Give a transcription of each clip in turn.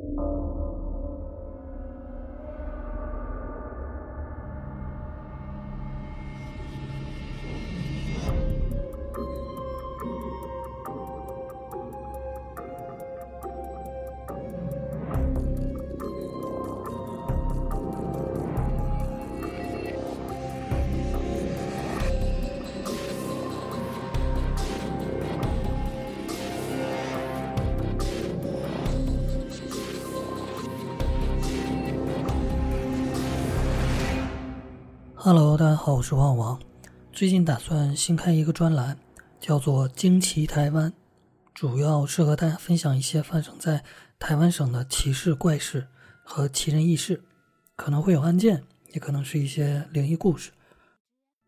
you Hello，大家好，我是旺旺。最近打算新开一个专栏，叫做“惊奇台湾”，主要是和大家分享一些发生在台湾省的奇事怪事和奇人异事，可能会有案件，也可能是一些灵异故事。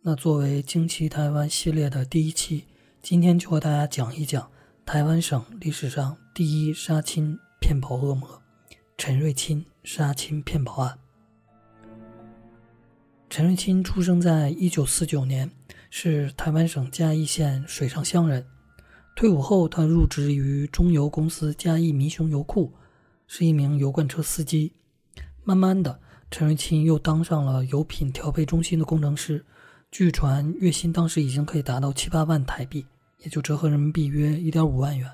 那作为“惊奇台湾”系列的第一期，今天就和大家讲一讲台湾省历史上第一杀亲骗保恶魔——陈瑞钦杀亲骗保案。陈瑞钦出生在一九四九年，是台湾省嘉义县水上乡人。退伍后，他入职于中油公司嘉义民雄油库，是一名油罐车司机。慢慢的，陈瑞钦又当上了油品调配中心的工程师。据传，月薪当时已经可以达到七八万台币，也就折合人民币约一点五万元。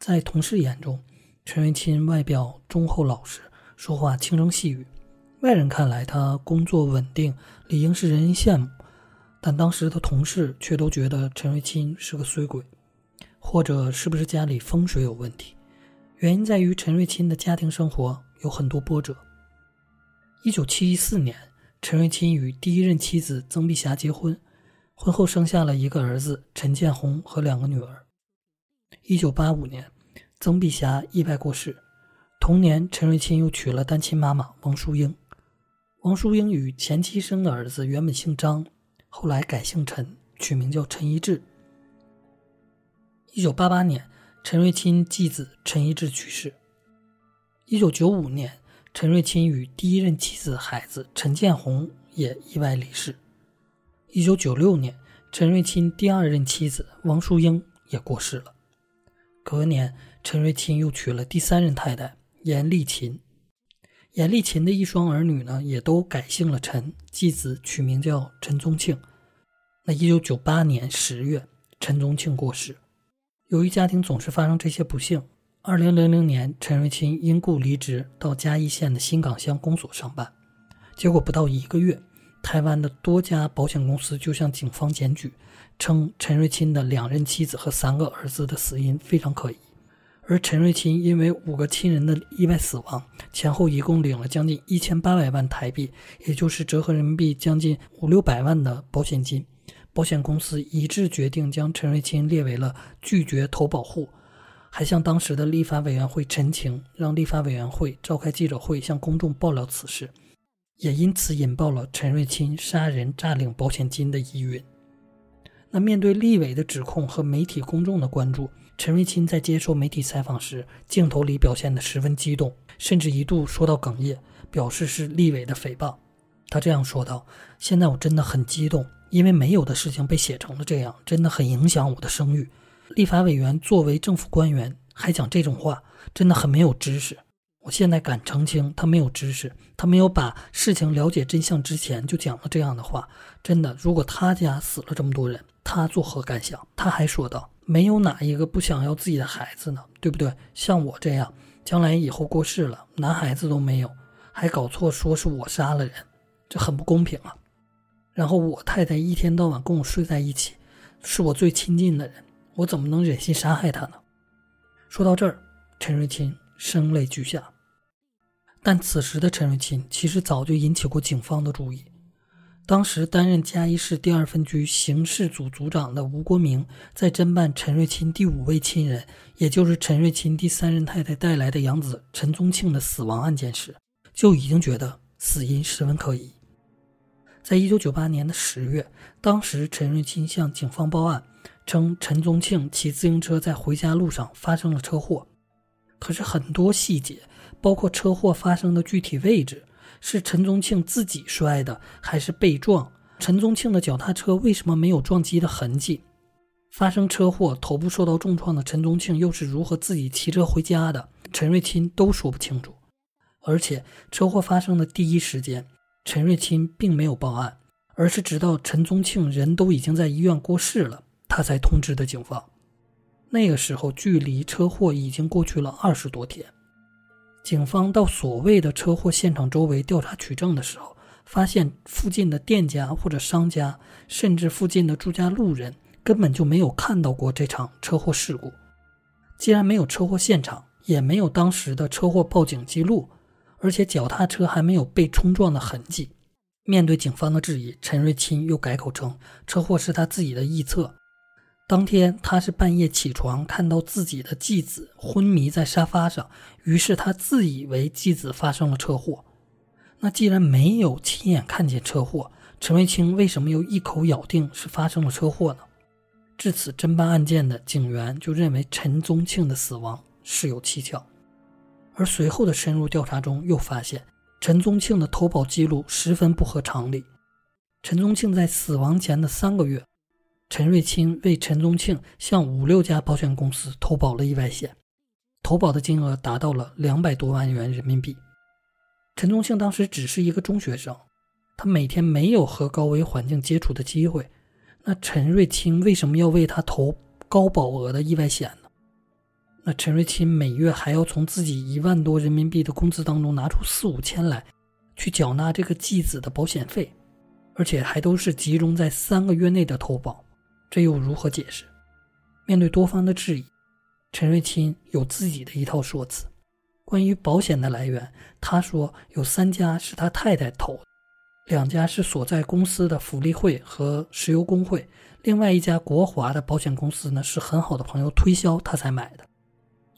在同事眼中，陈瑞钦外表忠厚老实，说话轻声细语。外人看来，他工作稳定，理应是人人羡慕。但当时的同事却都觉得陈瑞钦是个衰鬼，或者是不是家里风水有问题？原因在于陈瑞钦的家庭生活有很多波折。一九七四年，陈瑞钦与第一任妻子曾碧霞结婚，婚后生下了一个儿子陈建宏和两个女儿。一九八五年，曾碧霞意外过世，同年陈瑞钦又娶了单亲妈妈王淑英。王淑英与前妻生的儿子原本姓张，后来改姓陈，取名叫陈一志。一九八八年，陈瑞钦继子陈一志去世。一九九五年，陈瑞钦与第一任妻子孩子陈建红也意外离世。一九九六年，陈瑞钦第二任妻子王淑英也过世了。隔年，陈瑞钦又娶了第三任太太严丽琴。严丽琴的一双儿女呢，也都改姓了陈，继子取名叫陈宗庆。那一九九八年十月，陈宗庆过世。由于家庭总是发生这些不幸，二零零零年，陈瑞钦因故离职，到嘉义县的新港乡公所上班。结果不到一个月，台湾的多家保险公司就向警方检举，称陈瑞钦的两任妻子和三个儿子的死因非常可疑。而陈瑞钦因为五个亲人的意外死亡，前后一共领了将近一千八百万台币，也就是折合人民币将近五六百万的保险金。保险公司一致决定将陈瑞钦列为了拒绝投保户，还向当时的立法委员会陈情，让立法委员会召开记者会向公众爆料此事，也因此引爆了陈瑞钦杀人诈领保险金的疑云。那面对立委的指控和媒体公众的关注。陈瑞钦在接受媒体采访时，镜头里表现得十分激动，甚至一度说到哽咽，表示是立委的诽谤。他这样说道：“现在我真的很激动，因为没有的事情被写成了这样，真的很影响我的声誉。立法委员作为政府官员还讲这种话，真的很没有知识。我现在敢澄清，他没有知识，他没有把事情了解真相之前就讲了这样的话。真的，如果他家死了这么多人，他作何感想？”他还说道。没有哪一个不想要自己的孩子呢，对不对？像我这样，将来以后过世了，男孩子都没有，还搞错说是我杀了人，这很不公平啊！然后我太太一天到晚跟我睡在一起，是我最亲近的人，我怎么能忍心杀害她呢？说到这儿，陈瑞钦声泪俱下。但此时的陈瑞钦其实早就引起过警方的注意。当时担任嘉义市第二分局刑事组组长的吴国明，在侦办陈瑞钦第五位亲人，也就是陈瑞钦第三任太太带来的养子陈宗庆的死亡案件时，就已经觉得死因十分可疑。在一九九八年的十月，当时陈瑞钦向警方报案，称陈宗庆骑自行车在回家路上发生了车祸，可是很多细节，包括车祸发生的具体位置。是陈宗庆自己摔的，还是被撞？陈宗庆的脚踏车为什么没有撞击的痕迹？发生车祸头部受到重创的陈宗庆又是如何自己骑车回家的，陈瑞钦都说不清楚。而且车祸发生的第一时间，陈瑞钦并没有报案，而是直到陈宗庆人都已经在医院过世了，他才通知的警方。那个时候距离车祸已经过去了二十多天，警方到所谓的车祸现场周围调查取证的时候，发现附近的店家或者商家，甚至附近的住家路人。根本就没有看到过这场车祸事故。既然没有车祸现场，也没有当时的车祸报警记录，而且脚踏车还没有被冲撞的痕迹。面对警方的质疑，陈瑞钦又改口称车祸是他自己的臆测。当天他是半夜起床，看到自己的继子昏迷在沙发上，于是他自以为继子发生了车祸。那既然没有亲眼看见车祸，陈瑞清为什么又一口咬定是发生了车祸呢？至此，侦办案件的警员就认为陈宗庆的死亡事有蹊跷，而随后的深入调查中又发现陈宗庆的投保记录十分不合常理。陈宗庆在死亡前的三个月，陈瑞清为陈宗庆向五六家保险公司投保了意外险，投保的金额达到了两百多万元人民币。陈宗庆当时只是一个中学生，他每天没有和高危环境接触的机会。那陈瑞清为什么要为他投高保额的意外险呢？那陈瑞清每月还要从自己一万多人民币的工资当中拿出四五千来，去缴纳这个继子的保险费，而且还都是集中在三个月内的投保，这又如何解释？面对多方的质疑，陈瑞清有自己的一套说辞。关于保险的来源，他说有三家是他太太投。两家是所在公司的福利会和石油工会，另外一家国华的保险公司呢是很好的朋友推销他才买的。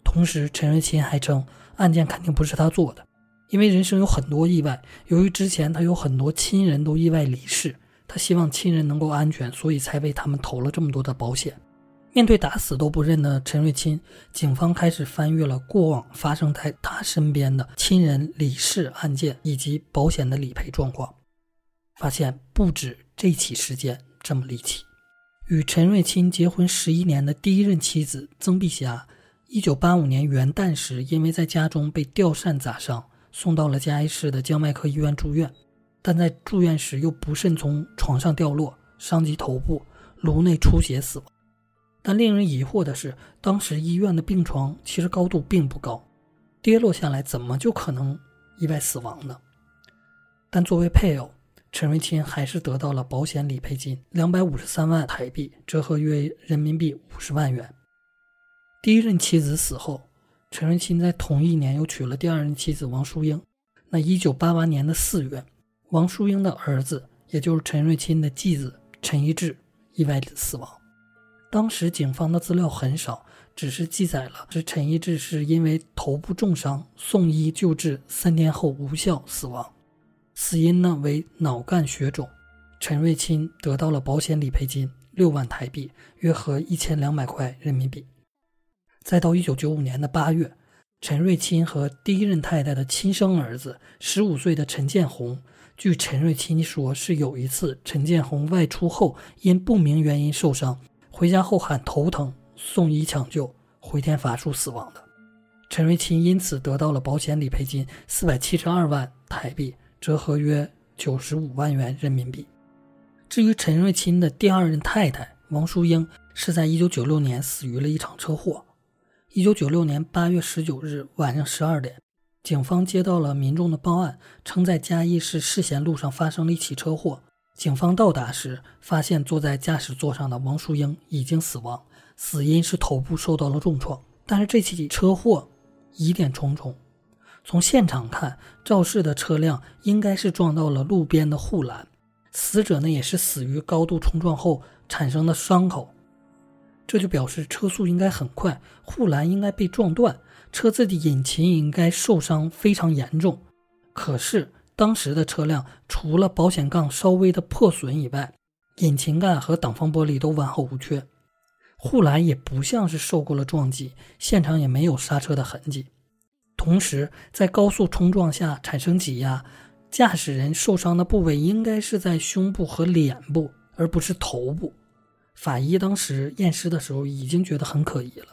同时，陈瑞琴还称案件肯定不是他做的，因为人生有很多意外，由于之前他有很多亲人都意外离世，他希望亲人能够安全，所以才为他们投了这么多的保险。面对打死都不认的陈瑞钦，警方开始翻阅了过往发生在他身边的亲人离世案件以及保险的理赔状况。发现不止这起事件这么离奇。与陈瑞钦结婚十一年的第一任妻子曾碧霞，一九八五年元旦时，因为在家中被吊扇砸伤，送到了嘉义市的江外科医院住院，但在住院时又不慎从床上掉落，伤及头部，颅内出血死亡。但令人疑惑的是，当时医院的病床其实高度并不高，跌落下来怎么就可能意外死亡呢？但作为配偶。陈瑞钦还是得到了保险理赔金两百五十三万台币，折合约人民币五十万元。第一任妻子死后，陈瑞钦在同一年又娶了第二任妻子王淑英。那一九八八年的四月，王淑英的儿子，也就是陈瑞钦的继子陈一志意外死亡。当时警方的资料很少，只是记载了是陈一志是因为头部重伤送医救治，三天后无效死亡。死因呢为脑干血肿，陈瑞钦得到了保险理赔金六万台币，约合一千两百块人民币。再到一九九五年的八月，陈瑞钦和第一任太太的亲生儿子十五岁的陈建红，据陈瑞钦说，是有一次陈建红外出后因不明原因受伤，回家后喊头疼，送医抢救，回天乏术死亡的。陈瑞钦因此得到了保险理赔金四百七十二万台币。折合约九十五万元人民币。至于陈瑞钦的第二任太太王淑英，是在一九九六年死于了一场车祸。一九九六年八月十九日晚上十二点，警方接到了民众的报案，称在嘉义市世贤路上发生了一起车祸。警方到达时，发现坐在驾驶座上的王淑英已经死亡，死因是头部受到了重创。但是这起车祸疑点重重。从现场看，肇事的车辆应该是撞到了路边的护栏，死者呢也是死于高度冲撞后产生的伤口，这就表示车速应该很快，护栏应该被撞断，车子的引擎应该受伤非常严重。可是当时的车辆除了保险杠稍微的破损以外，引擎盖和挡风玻璃都完好无缺，护栏也不像是受过了撞击，现场也没有刹车的痕迹。同时，在高速冲撞下产生挤压，驾驶人受伤的部位应该是在胸部和脸部，而不是头部。法医当时验尸的时候已经觉得很可疑了。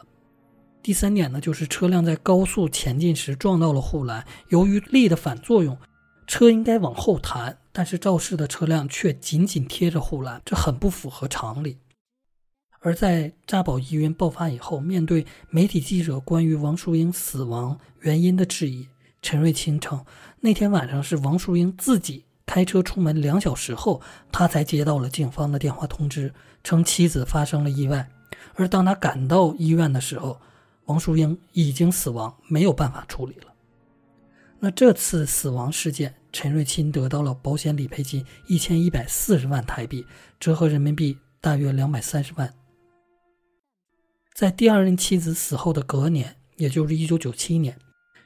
第三点呢，就是车辆在高速前进时撞到了护栏，由于力的反作用，车应该往后弹，但是肇事的车辆却紧紧贴着护栏，这很不符合常理。而在扎宝医院爆发以后，面对媒体记者关于王淑英死亡原因的质疑，陈瑞清称，那天晚上是王淑英自己开车出门两小时后，他才接到了警方的电话通知，称妻子发生了意外。而当他赶到医院的时候，王淑英已经死亡，没有办法处理了。那这次死亡事件，陈瑞清得到了保险理赔金一千一百四十万台币，折合人民币大约两百三十万。在第二任妻子死后的隔年，也就是一九九七年，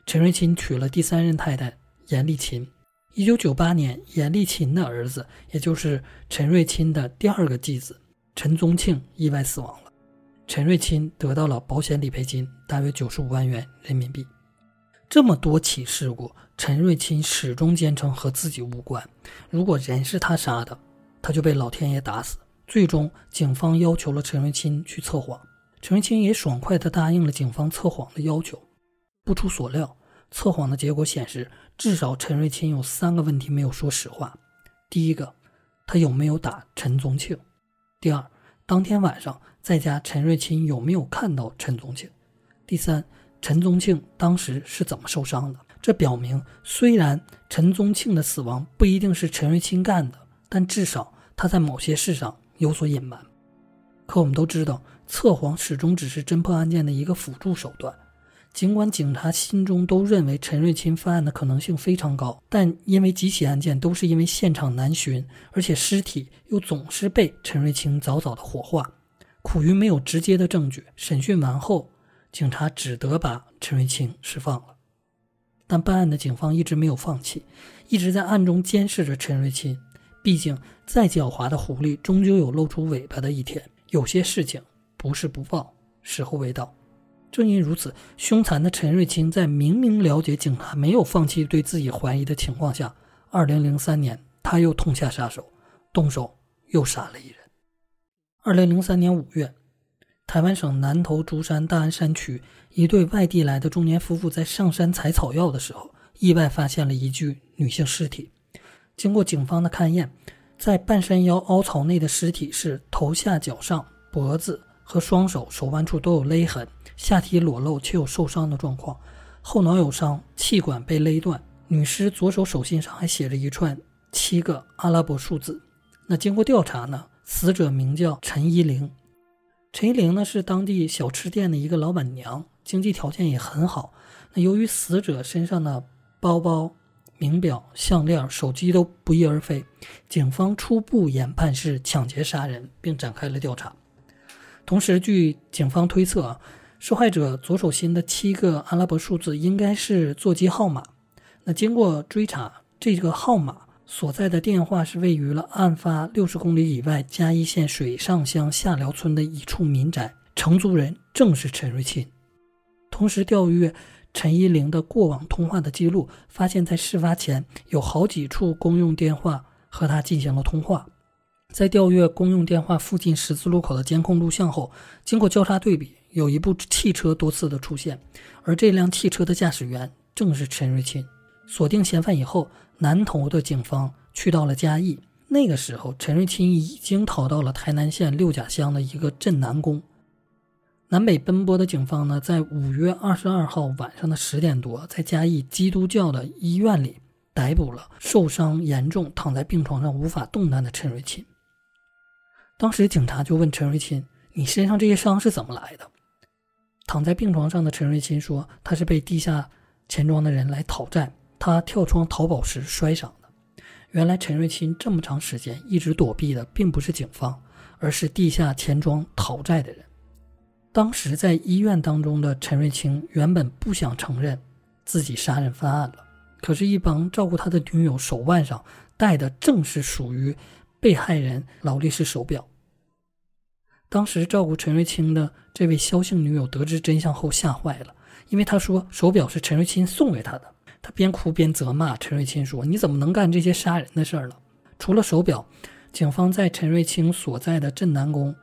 陈瑞琴娶了第三任太太严丽琴。一九九八年，严丽琴的儿子，也就是陈瑞钦的第二个继子陈宗庆意外死亡了。陈瑞清得到了保险理赔金，大约九十五万元人民币。这么多起事故，陈瑞清始终坚称和自己无关。如果人是他杀的，他就被老天爷打死。最终，警方要求了陈瑞清去测谎。陈瑞清也爽快地答应了警方测谎的要求。不出所料，测谎的结果显示，至少陈瑞清有三个问题没有说实话：第一个，他有没有打陈宗庆；第二，当天晚上在家，陈瑞清有没有看到陈宗庆；第三，陈宗庆当时是怎么受伤的？这表明，虽然陈宗庆的死亡不一定是陈瑞清干的，但至少他在某些事上有所隐瞒。可我们都知道。测谎始终只是侦破案件的一个辅助手段。尽管警察心中都认为陈瑞钦犯案的可能性非常高，但因为几起案件都是因为现场难寻，而且尸体又总是被陈瑞清早早的火化，苦于没有直接的证据，审讯完后，警察只得把陈瑞清释放了。但办案的警方一直没有放弃，一直在暗中监视着陈瑞钦。毕竟，再狡猾的狐狸终究有露出尾巴的一天。有些事情。不是不报，时候未到。正因如此，凶残的陈瑞清在明明了解警察没有放弃对自己怀疑的情况下，二零零三年他又痛下杀手，动手又杀了一人。二零零三年五月，台湾省南投竹山大安山区一对外地来的中年夫妇在上山采草药的时候，意外发现了一具女性尸体。经过警方的勘验，在半山腰凹槽内的尸体是头下脚上脖子。和双手手腕处都有勒痕，下体裸露且有受伤的状况，后脑有伤，气管被勒断。女尸左手手心上还写着一串七个阿拉伯数字。那经过调查呢，死者名叫陈依玲。陈依玲呢是当地小吃店的一个老板娘，经济条件也很好。那由于死者身上的包包、名表、项链、手机都不翼而飞，警方初步研判是抢劫杀人，并展开了调查。同时，据警方推测，啊，受害者左手心的七个阿拉伯数字应该是座机号码。那经过追查，这个号码所在的电话是位于了案发六十公里以外嘉义县水上乡下寮村的一处民宅，承租人正是陈瑞钦。同时，调阅陈依玲的过往通话的记录，发现，在事发前有好几处公用电话和他进行了通话。在调阅公用电话附近十字路口的监控录像后，经过交叉对比，有一部汽车多次的出现，而这辆汽车的驾驶员正是陈瑞钦。锁定嫌犯以后，南投的警方去到了嘉义。那个时候，陈瑞钦已经逃到了台南县六甲乡的一个镇南宫。南北奔波的警方呢，在五月二十二号晚上的十点多，在嘉义基督教的医院里逮捕了受伤严重、躺在病床上无法动弹的陈瑞钦。当时警察就问陈瑞钦：“你身上这些伤是怎么来的？”躺在病床上的陈瑞钦说：“他是被地下钱庄的人来讨债，他跳窗逃跑时摔伤的。”原来陈瑞钦这么长时间一直躲避的并不是警方，而是地下钱庄讨债的人。当时在医院当中的陈瑞清原本不想承认自己杀人犯案了，可是，一帮照顾他的女友手腕上戴的正是属于。被害人劳力士手表。当时照顾陈瑞清的这位肖姓女友得知真相后吓坏了，因为她说手表是陈瑞清送给她的。她边哭边责骂陈瑞清说：“你怎么能干这些杀人的事儿呢？”除了手表，警方在陈瑞清所在的镇南宫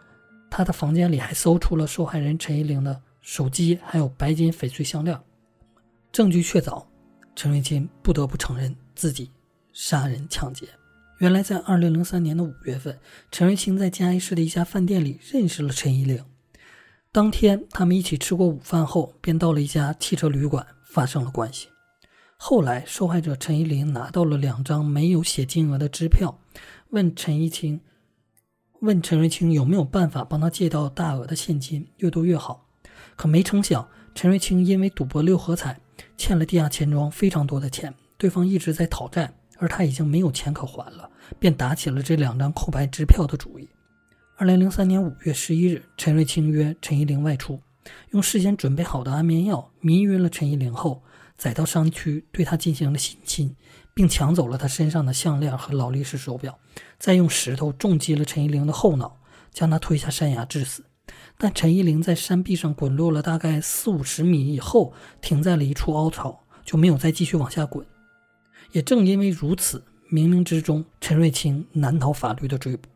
他的房间里还搜出了受害人陈依玲的手机，还有白金翡翠项链。证据确凿，陈瑞清不得不承认自己杀人抢劫。原来，在二零零三年的五月份，陈瑞清在嘉义市的一家饭店里认识了陈依玲。当天，他们一起吃过午饭后，便到了一家汽车旅馆发生了关系。后来，受害者陈依玲拿到了两张没有写金额的支票，问陈一清，问陈瑞清有没有办法帮他借到大额的现金，越多越好。可没成想，陈瑞清因为赌博六合彩欠了地下钱庄非常多的钱，对方一直在讨债。而他已经没有钱可还了，便打起了这两张空白支票的主意。二零零三年五月十一日，陈瑞清约陈依玲外出，用事先准备好的安眠药迷晕了陈依玲后，载到山区对她进行了性侵，并抢走了她身上的项链和劳力士手表，再用石头重击了陈依玲的后脑，将她推下山崖致死。但陈依玲在山壁上滚落了大概四五十米以后，停在了一处凹槽，就没有再继续往下滚。也正因为如此，冥冥之中，陈瑞清难逃法律的追捕。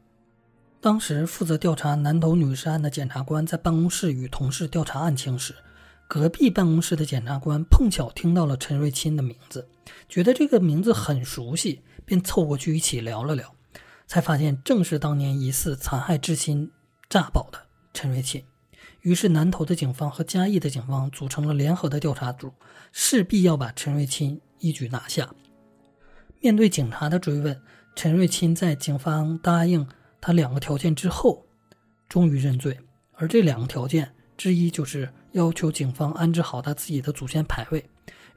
当时负责调查南头女尸案的检察官在办公室与同事调查案情时，隔壁办公室的检察官碰巧听到了陈瑞清的名字，觉得这个名字很熟悉，便凑过去一起聊了聊，才发现正是当年疑似残害至亲诈保的陈瑞清。于是，南头的警方和嘉义的警方组成了联合的调查组，势必要把陈瑞清一举拿下。面对警察的追问，陈瑞钦在警方答应他两个条件之后，终于认罪。而这两个条件之一，就是要求警方安置好他自己的祖先牌位。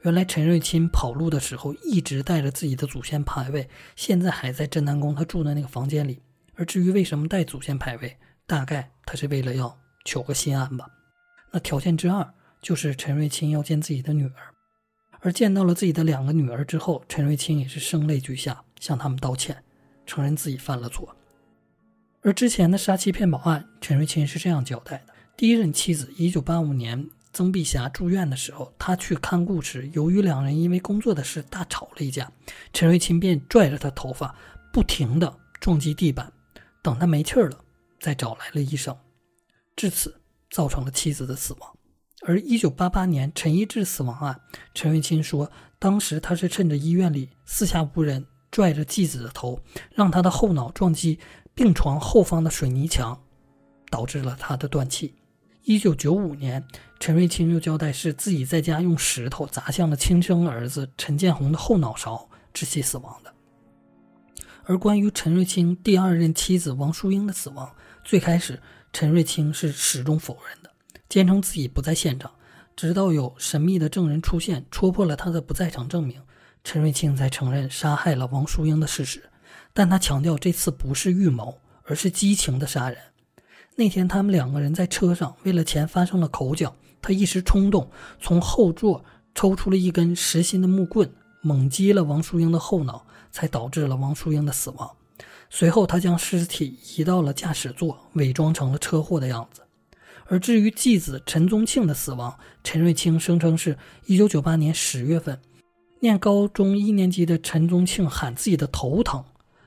原来陈瑞钦跑路的时候一直带着自己的祖先牌位，现在还在镇南宫他住的那个房间里。而至于为什么带祖先牌位，大概他是为了要求个心安吧。那条件之二，就是陈瑞钦要见自己的女儿。而见到了自己的两个女儿之后，陈瑞清也是声泪俱下，向他们道歉，承认自己犯了错。而之前的杀妻骗保案，陈瑞清是这样交代的：第一任妻子，一九八五年曾碧霞住院的时候，他去看顾时，由于两人因为工作的事大吵了一架，陈瑞清便拽着她头发，不停地撞击地板，等她没气儿了，再找来了医生，至此造成了妻子的死亡。而一九八八年陈一志死亡案，陈瑞清说，当时他是趁着医院里四下无人，拽着继子的头，让他的后脑撞击病床后方的水泥墙，导致了他的断气。一九九五年，陈瑞清又交代是自己在家用石头砸向了亲生儿子陈建红的后脑勺，窒息死亡的。而关于陈瑞清第二任妻子王淑英的死亡，最开始陈瑞清是始终否认。坚称自己不在现场，直到有神秘的证人出现，戳破了他的不在场证明，陈瑞清才承认杀害了王淑英的事实。但他强调这次不是预谋，而是激情的杀人。那天他们两个人在车上为了钱发生了口角，他一时冲动，从后座抽出了一根实心的木棍，猛击了王淑英的后脑，才导致了王淑英的死亡。随后，他将尸体移到了驾驶座，伪装成了车祸的样子。而至于继子陈宗庆的死亡，陈瑞清声称是一九九八年十月份，念高中一年级的陈宗庆喊自己的头疼，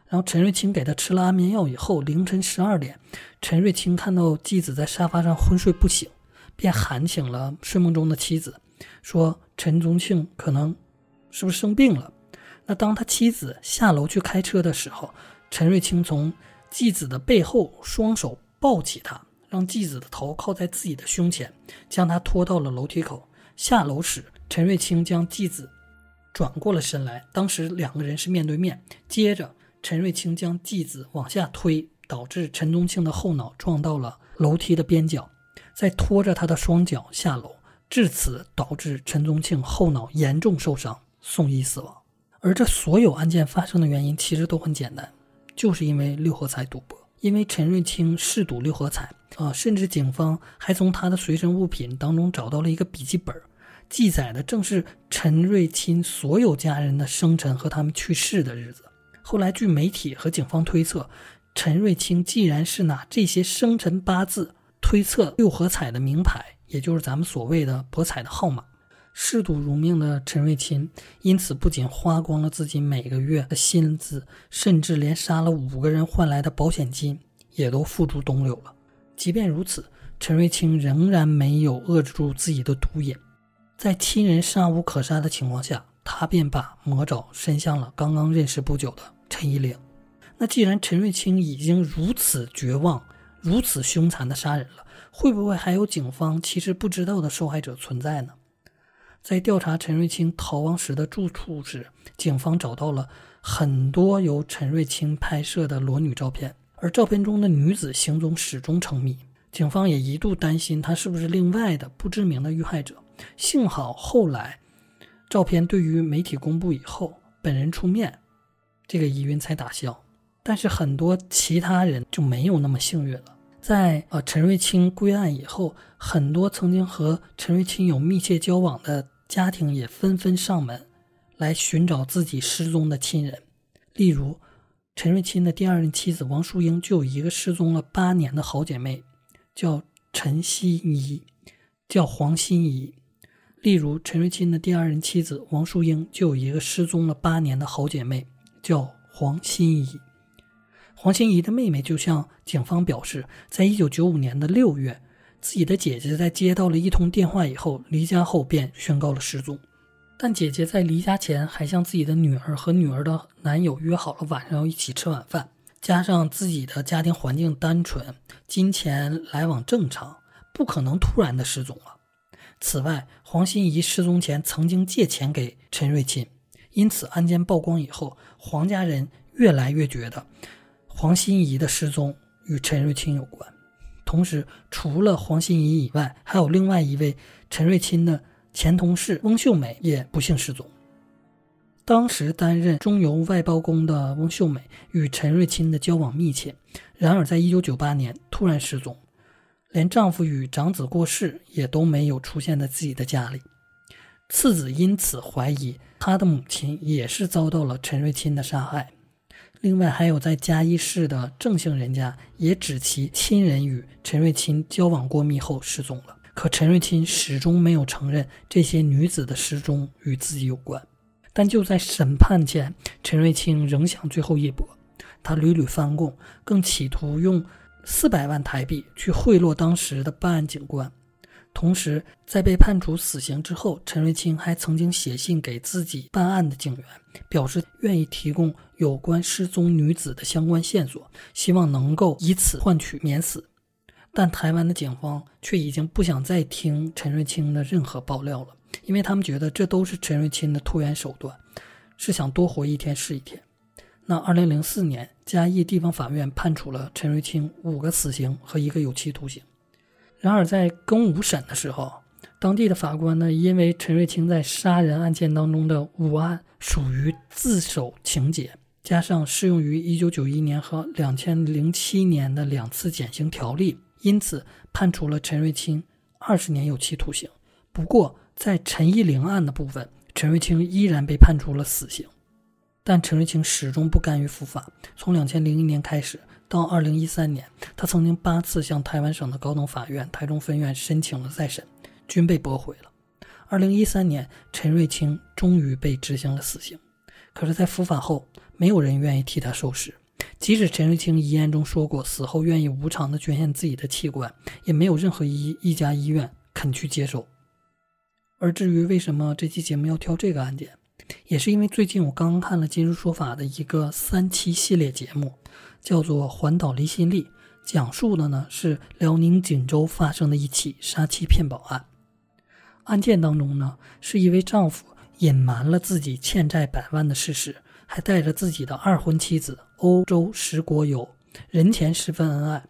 然后陈瑞清给他吃了安眠药以后，凌晨十二点，陈瑞清看到继子在沙发上昏睡不醒，便喊醒了睡梦中的妻子，说陈宗庆可能是不是生病了？那当他妻子下楼去开车的时候，陈瑞清从继子的背后双手抱起他。让继子的头靠在自己的胸前，将他拖到了楼梯口。下楼时，陈瑞清将继子转过了身来，当时两个人是面对面。接着，陈瑞清将继子往下推，导致陈宗庆的后脑撞到了楼梯的边角，再拖着他的双脚下楼，至此导致陈宗庆后脑严重受伤，送医死亡。而这所有案件发生的原因其实都很简单，就是因为六合彩赌博。因为陈瑞清嗜赌六合彩啊，甚至警方还从他的随身物品当中找到了一个笔记本，记载的正是陈瑞清所有家人的生辰和他们去世的日子。后来，据媒体和警方推测，陈瑞清既然是拿这些生辰八字推测六合彩的名牌，也就是咱们所谓的博彩的号码。嗜赌如命的陈瑞钦，因此不仅花光了自己每个月的薪资，甚至连杀了五个人换来的保险金也都付诸东流了。即便如此，陈瑞清仍然没有遏制住自己的毒瘾，在亲人杀无可杀的情况下，他便把魔爪伸向了刚刚认识不久的陈一玲。那既然陈瑞清已经如此绝望、如此凶残的杀人了，会不会还有警方其实不知道的受害者存在呢？在调查陈瑞清逃亡时的住处时，警方找到了很多由陈瑞清拍摄的裸女照片，而照片中的女子行踪始终成谜。警方也一度担心她是不是另外的不知名的遇害者。幸好后来照片对于媒体公布以后，本人出面，这个疑云才打消。但是很多其他人就没有那么幸运了。在呃陈瑞清归案以后，很多曾经和陈瑞清有密切交往的家庭也纷纷上门，来寻找自己失踪的亲人。例如，陈瑞清的第二任妻子王淑英就有一个失踪了八年的好姐妹，叫陈希怡，叫黄心怡。例如，陈瑞清的第二任妻子王淑英就有一个失踪了八年的好姐妹，叫黄心怡。黄心怡的妹妹就向警方表示，在一九九五年的六月，自己的姐姐在接到了一通电话以后，离家后便宣告了失踪。但姐姐在离家前还向自己的女儿和女儿的男友约好了晚上要一起吃晚饭。加上自己的家庭环境单纯，金钱来往正常，不可能突然的失踪了。此外，黄心怡失踪前曾经借钱给陈瑞钦，因此案件曝光以后，黄家人越来越觉得。黄心怡的失踪与陈瑞清有关，同时，除了黄心怡以外，还有另外一位陈瑞清的前同事翁秀美也不幸失踪。当时担任中油外包工的翁秀美与陈瑞清的交往密切，然而在1998年突然失踪，连丈夫与长子过世也都没有出现在自己的家里。次子因此怀疑他的母亲也是遭到了陈瑞清的杀害。另外，还有在嘉义市的郑姓人家也指其亲人与陈瑞清交往过密后失踪了。可陈瑞清始终没有承认这些女子的失踪与自己有关。但就在审判前，陈瑞清仍想最后一搏，他屡屡翻供，更企图用四百万台币去贿赂当时的办案警官。同时，在被判处死刑之后，陈瑞清还曾经写信给自己办案的警员，表示愿意提供有关失踪女子的相关线索，希望能够以此换取免死。但台湾的警方却已经不想再听陈瑞清的任何爆料了，因为他们觉得这都是陈瑞清的拖延手段，是想多活一天是一天。那二零零四年，嘉义地方法院判处了陈瑞清五个死刑和一个有期徒刑。然而，在更五审的时候，当地的法官呢，因为陈瑞清在杀人案件当中的五案属于自首情节，加上适用于1991年和2007年的两次减刑条例，因此判处了陈瑞清二十年有期徒刑。不过，在陈一玲案的部分，陈瑞清依然被判处了死刑，但陈瑞清始终不甘于伏法。从2001年开始。到二零一三年，他曾经八次向台湾省的高等法院台中分院申请了再审，均被驳回了。二零一三年，陈瑞清终于被执行了死刑。可是，在伏法后，没有人愿意替他收尸。即使陈瑞清遗言中说过死后愿意无偿的捐献自己的器官，也没有任何一一家医院肯去接受。而至于为什么这期节目要挑这个案件，也是因为最近我刚刚看了《今日说法》的一个三期系列节目。叫做环岛离心力，讲述的呢是辽宁锦州发生的一起杀妻骗保案。案件当中呢，是一位丈夫隐瞒了自己欠债百万的事实，还带着自己的二婚妻子欧洲十国游，人前十分恩爱。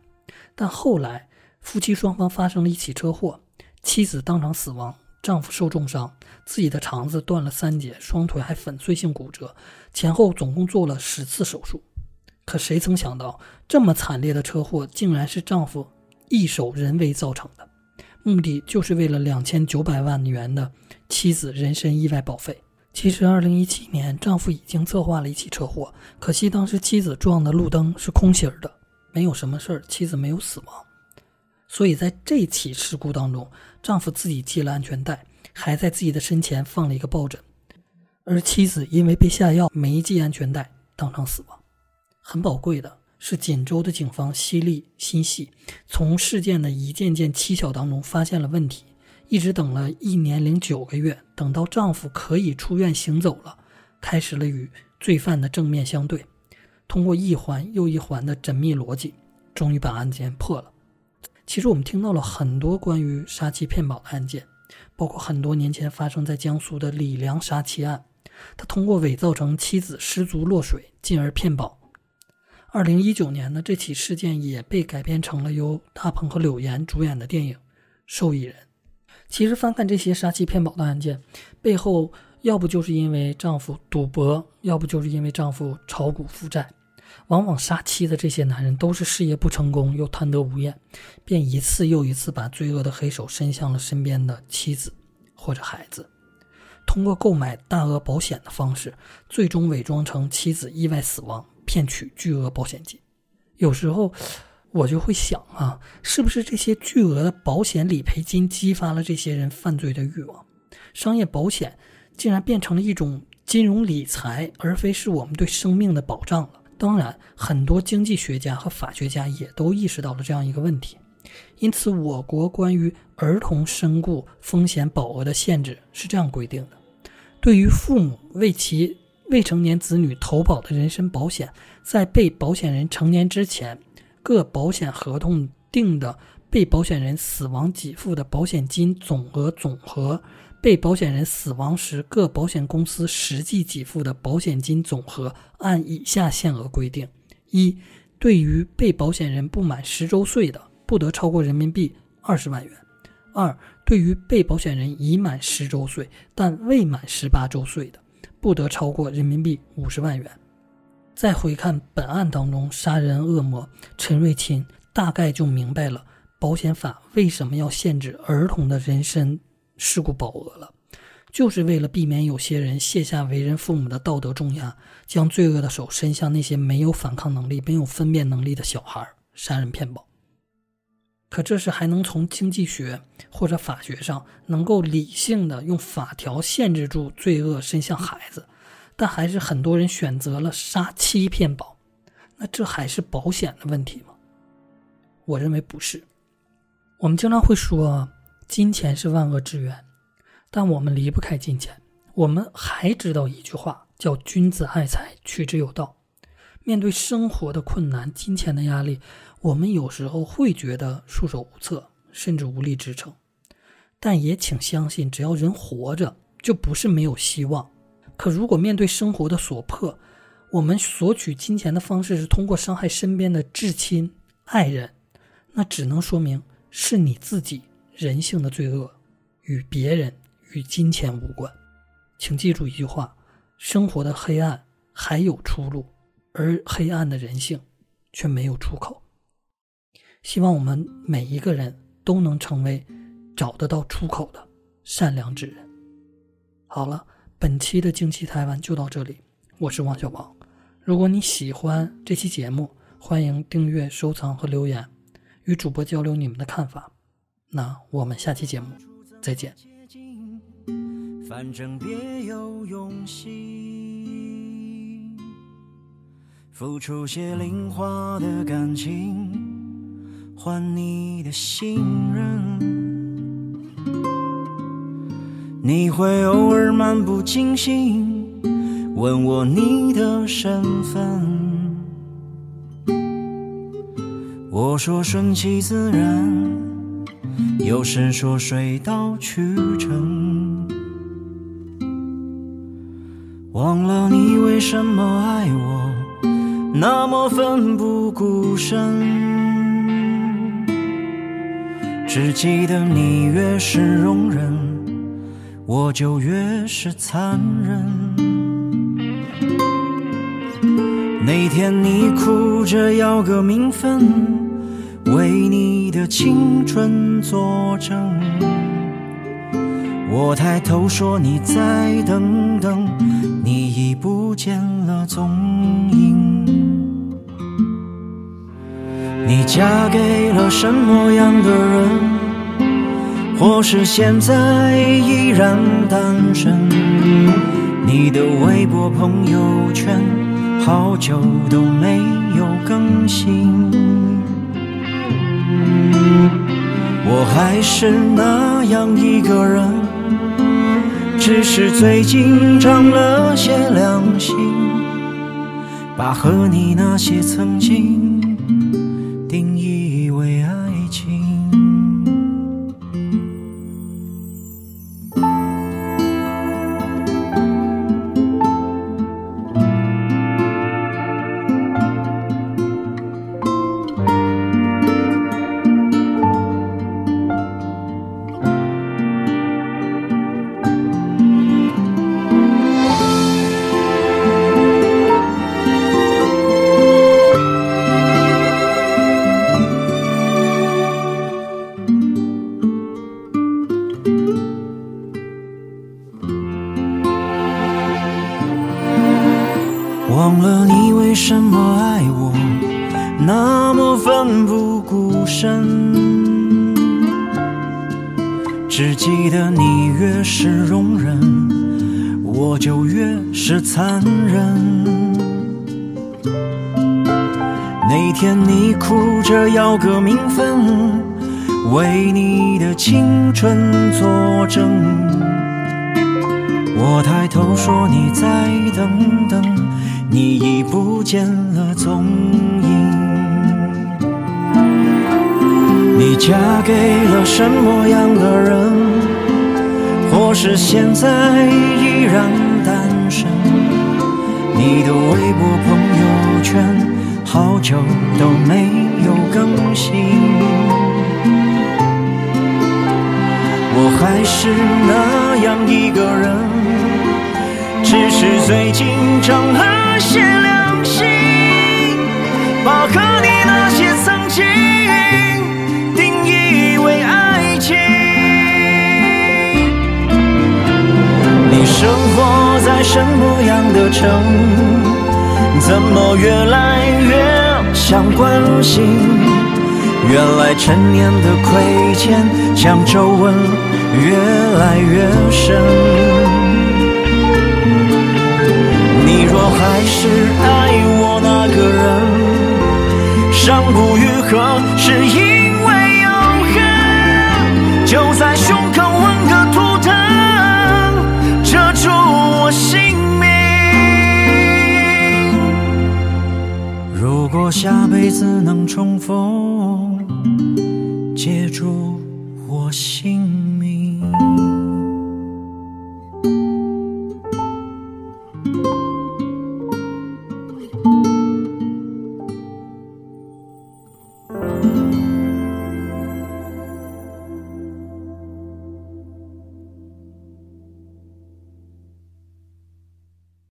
但后来夫妻双方发生了一起车祸，妻子当场死亡，丈夫受重伤，自己的肠子断了三节，双腿还粉碎性骨折，前后总共做了十次手术。可谁曾想到，这么惨烈的车祸竟然是丈夫一手人为造成的，目的就是为了两千九百万元的妻子人身意外保费。其实，二零一七年丈夫已经策划了一起车祸，可惜当时妻子撞的路灯是空心儿的，没有什么事儿，妻子没有死亡。所以在这起事故当中，丈夫自己系了安全带，还在自己的身前放了一个抱枕，而妻子因为被下药没系安全带，当场死亡。很宝贵的是锦州的警方犀利心细，从事件的一件件蹊跷当中发现了问题，一直等了一年零九个月，等到丈夫可以出院行走了，开始了与罪犯的正面相对，通过一环又一环的缜密逻辑，终于把案件破了。其实我们听到了很多关于杀妻骗保的案件，包括很多年前发生在江苏的李良杀妻案，他通过伪造成妻子失足落水，进而骗保。二零一九年呢，这起事件也被改编成了由大鹏和柳岩主演的电影《受益人》。其实翻看这些杀妻骗保的案件，背后要不就是因为丈夫赌博，要不就是因为丈夫炒股负债。往往杀妻的这些男人都是事业不成功又贪得无厌，便一次又一次把罪恶的黑手伸向了身边的妻子或者孩子，通过购买大额保险的方式，最终伪装成妻子意外死亡，骗取巨额保险金。有时候我就会想啊，是不是这些巨额的保险理赔金激发了这些人犯罪的欲望？商业保险竟然变成了一种金融理财，而非是我们对生命的保障了。当然，很多经济学家和法学家也都意识到了这样一个问题，因此，我国关于儿童身故风险保额的限制是这样规定的：对于父母为其未成年子女投保的人身保险，在被保险人成年之前，各保险合同定的被保险人死亡给付的保险金总额总和。被保险人死亡时，各保险公司实际给付的保险金总和按以下限额规定：一、对于被保险人不满十周岁的，不得超过人民币二十万元；二、对于被保险人已满十周岁但未满十八周岁的，不得超过人民币五十万元。再回看本案当中杀人恶魔陈瑞钦，大概就明白了保险法为什么要限制儿童的人身。事故保额了，就是为了避免有些人卸下为人父母的道德重压，将罪恶的手伸向那些没有反抗能力、没有分辨能力的小孩，杀人骗保。可这是还能从经济学或者法学上能够理性的用法条限制住罪恶伸向孩子，但还是很多人选择了杀妻骗保，那这还是保险的问题吗？我认为不是。我们经常会说。金钱是万恶之源，但我们离不开金钱。我们还知道一句话，叫“君子爱财，取之有道”。面对生活的困难、金钱的压力，我们有时候会觉得束手无策，甚至无力支撑。但也请相信，只要人活着，就不是没有希望。可如果面对生活的所迫，我们索取金钱的方式是通过伤害身边的至亲爱人，那只能说明是你自己。人性的罪恶与别人与金钱无关，请记住一句话：生活的黑暗还有出路，而黑暗的人性却没有出口。希望我们每一个人都能成为找得到出口的善良之人。好了，本期的惊奇台湾就到这里，我是王小宝。如果你喜欢这期节目，欢迎订阅、收藏和留言，与主播交流你们的看法。那我们下期节目再见。反正别有用心，付出些零花的感情，换你的信任。你会偶尔漫不经心问我你的身份，我说顺其自然。有时说水到渠成，忘了你为什么爱我那么奋不顾身，只记得你越是容忍，我就越是残忍。那天你哭着要个名分。为你的青春作证，我抬头说你再等等，你已不见了踪影。你嫁给了什么样的人？或是现在依然单身？你的微博朋友圈。好久都没有更新。我还是那样一个人，只是最近长了些良心，把和你那些曾经越是容忍，我就越是残忍。那天你哭着要个名分，为你的青春作证。我抬头说你再等等，你已不见了踪影。你嫁给了什么样的人？或是现在依然单身？你的微博朋友圈好久都没有更新。我还是那样一个人，只是最近长了些良心，把和你那些曾经生活在什么样的城？怎么越来越想关心？原来陈年的亏欠，将皱纹越来越深。你若还是爱我那个人，伤不愈合，是因如果下辈子能重逢。